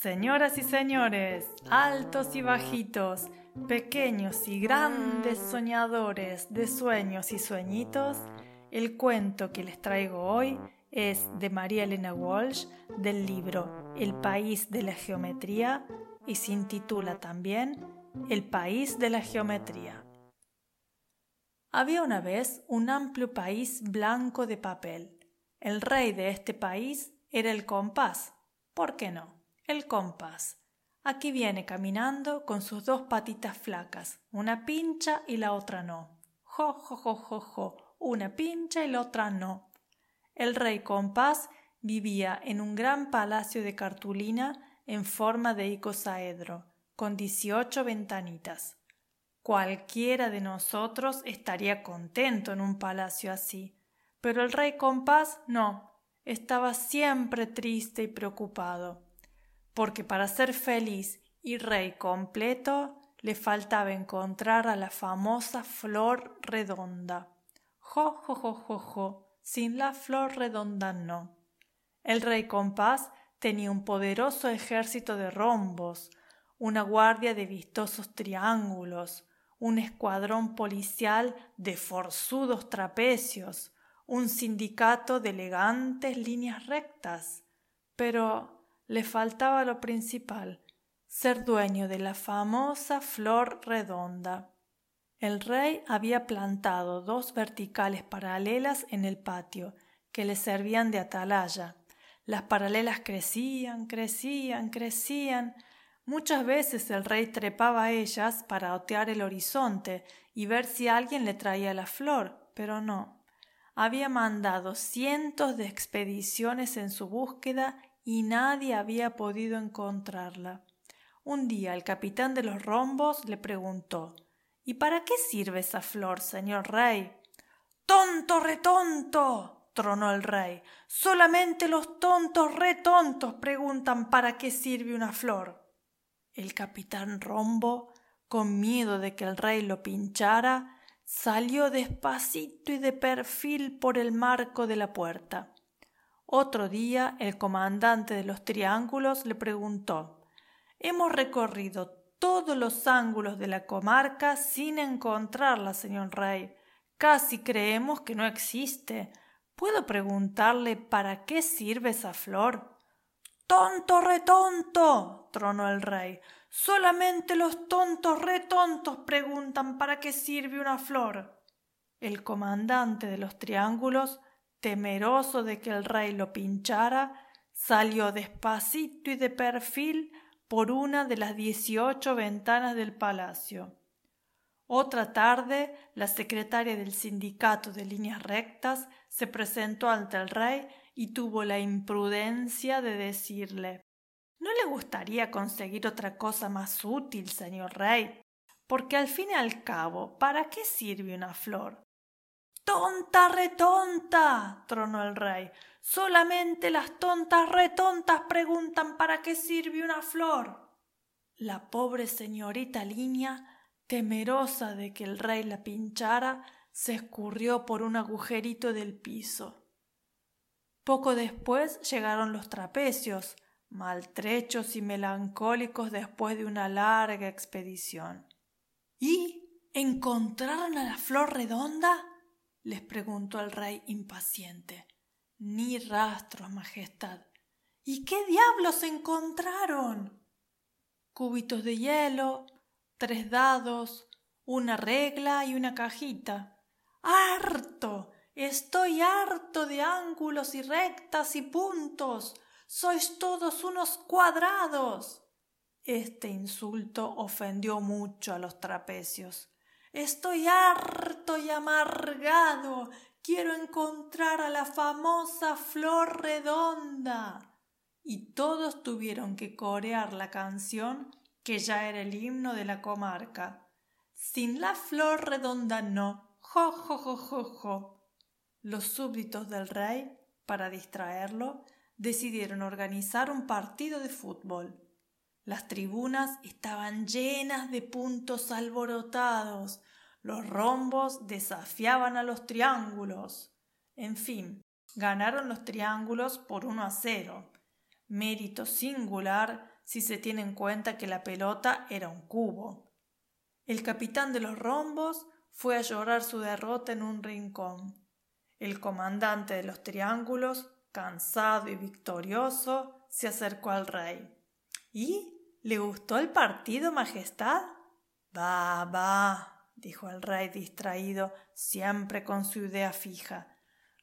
Señoras y señores, altos y bajitos, pequeños y grandes soñadores de sueños y sueñitos, el cuento que les traigo hoy es de María Elena Walsh del libro El país de la geometría y se intitula también El país de la geometría. Había una vez un amplio país blanco de papel. El rey de este país era el compás. ¿Por qué no? El compás. Aquí viene caminando con sus dos patitas flacas, una pincha y la otra no. Jo, jo, jo, jo, jo, una pincha y la otra no. El rey compás vivía en un gran palacio de cartulina en forma de icosaedro, con dieciocho ventanitas. Cualquiera de nosotros estaría contento en un palacio así, pero el rey compás no, estaba siempre triste y preocupado porque para ser feliz y rey completo le faltaba encontrar a la famosa flor redonda. Jo, jo, jo, jo, jo, sin la flor redonda no. El rey compás tenía un poderoso ejército de rombos, una guardia de vistosos triángulos, un escuadrón policial de forzudos trapecios, un sindicato de elegantes líneas rectas. Pero le faltaba lo principal, ser dueño de la famosa flor redonda. El rey había plantado dos verticales paralelas en el patio, que le servían de atalaya. Las paralelas crecían, crecían, crecían. Muchas veces el rey trepaba a ellas para otear el horizonte y ver si alguien le traía la flor, pero no. Había mandado cientos de expediciones en su búsqueda y nadie había podido encontrarla. Un día el capitán de los rombos le preguntó ¿Y para qué sirve esa flor, señor rey? Tonto, retonto. tronó el rey. Solamente los tontos, retontos preguntan para qué sirve una flor. El capitán Rombo, con miedo de que el rey lo pinchara, salió despacito y de perfil por el marco de la puerta. Otro día el comandante de los triángulos le preguntó Hemos recorrido todos los ángulos de la comarca sin encontrarla, señor rey. Casi creemos que no existe. ¿Puedo preguntarle para qué sirve esa flor? Tonto retonto. tronó el rey. Solamente los tontos retontos preguntan para qué sirve una flor. El comandante de los triángulos, temeroso de que el rey lo pinchara, salió despacito y de perfil por una de las dieciocho ventanas del palacio. Otra tarde, la secretaria del sindicato de líneas rectas se presentó ante el rey y tuvo la imprudencia de decirle ¿No le gustaría conseguir otra cosa más útil, señor rey? Porque al fin y al cabo, ¿para qué sirve una flor? Tonta retonta. tronó el rey. Solamente las tontas retontas preguntan para qué sirve una flor. La pobre señorita Línea, temerosa de que el rey la pinchara, se escurrió por un agujerito del piso. Poco después llegaron los trapecios, maltrechos y melancólicos después de una larga expedición. ¿Y encontraron a la flor redonda? Les preguntó el rey impaciente. Ni rastros, Majestad. ¿Y qué diablos encontraron? Cúbitos de hielo, tres dados, una regla y una cajita. ¡Harto! Estoy harto de ángulos y rectas y puntos. Sois todos unos cuadrados. Este insulto ofendió mucho a los trapecios. Estoy harto y amargado. Quiero encontrar a la famosa flor redonda. Y todos tuvieron que corear la canción que ya era el himno de la comarca. Sin la flor redonda no. Jo, jo, jo, jo, jo. Los súbditos del rey, para distraerlo, decidieron organizar un partido de fútbol. Las tribunas estaban llenas de puntos alborotados, los rombos desafiaban a los triángulos. En fin, ganaron los triángulos por uno a cero. Mérito singular si se tiene en cuenta que la pelota era un cubo. El capitán de los rombos fue a llorar su derrota en un rincón. El comandante de los triángulos, cansado y victorioso, se acercó al rey. ¿Y ¿Le gustó el partido, Majestad? Va, va, dijo el rey distraído, siempre con su idea fija.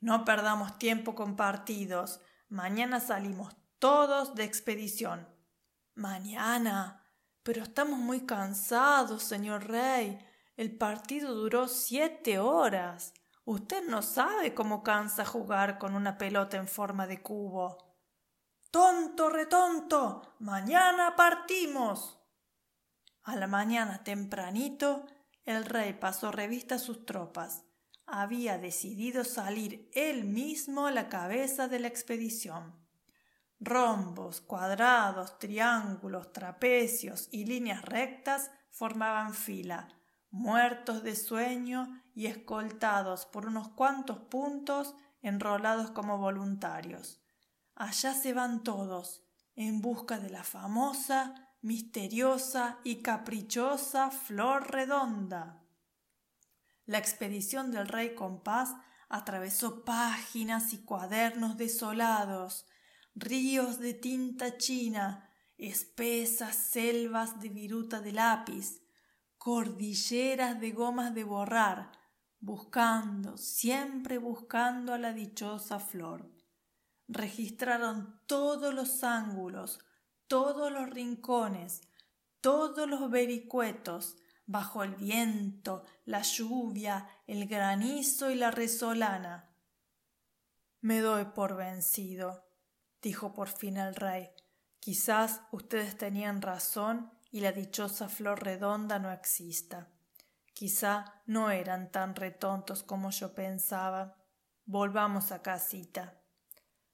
No perdamos tiempo con partidos. Mañana salimos todos de expedición. Mañana. Pero estamos muy cansados, señor rey. El partido duró siete horas. Usted no sabe cómo cansa jugar con una pelota en forma de cubo. Tonto, retonto, mañana partimos. A la mañana tempranito, el rey pasó revista a sus tropas. Había decidido salir él mismo a la cabeza de la expedición. Rombos, cuadrados, triángulos, trapecios y líneas rectas formaban fila, muertos de sueño y escoltados por unos cuantos puntos enrolados como voluntarios. Allá se van todos, en busca de la famosa, misteriosa y caprichosa flor redonda. La expedición del rey Compás atravesó páginas y cuadernos desolados, ríos de tinta china, espesas selvas de viruta de lápiz, cordilleras de gomas de borrar, buscando, siempre buscando a la dichosa flor registraron todos los ángulos, todos los rincones, todos los vericuetos, bajo el viento, la lluvia, el granizo y la resolana. Me doy por vencido, dijo por fin el rey. Quizás ustedes tenían razón y la dichosa flor redonda no exista. Quizá no eran tan retontos como yo pensaba. Volvamos a casita.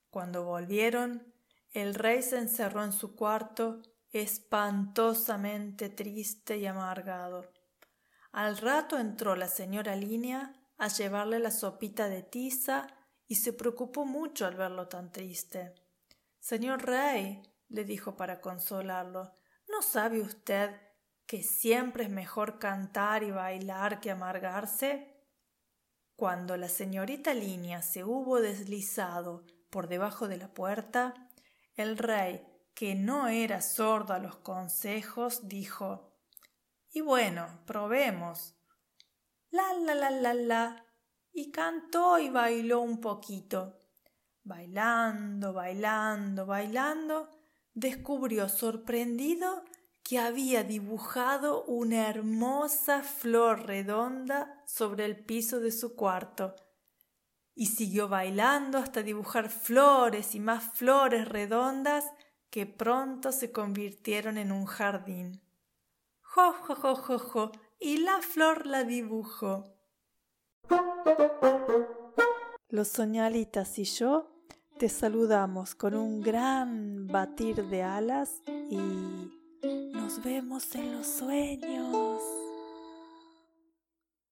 Cuando volvieron, el rey se encerró en su cuarto espantosamente triste y amargado. Al rato entró la señora Línea a llevarle la sopita de tiza y se preocupó mucho al verlo tan triste. Señor rey, le dijo para consolarlo, ¿no sabe usted que siempre es mejor cantar y bailar que amargarse? Cuando la señorita Línea se hubo deslizado por debajo de la puerta, el rey, que no era sordo a los consejos, dijo Y bueno, probemos. La la la la la. Y cantó y bailó un poquito. Bailando, bailando, bailando, descubrió sorprendido que había dibujado una hermosa flor redonda sobre el piso de su cuarto y siguió bailando hasta dibujar flores y más flores redondas que pronto se convirtieron en un jardín. Jo, jo, jo, jo, jo, y la flor la dibujó. Los soñalitas y yo te saludamos con un gran batir de alas y nos vemos en los sueños.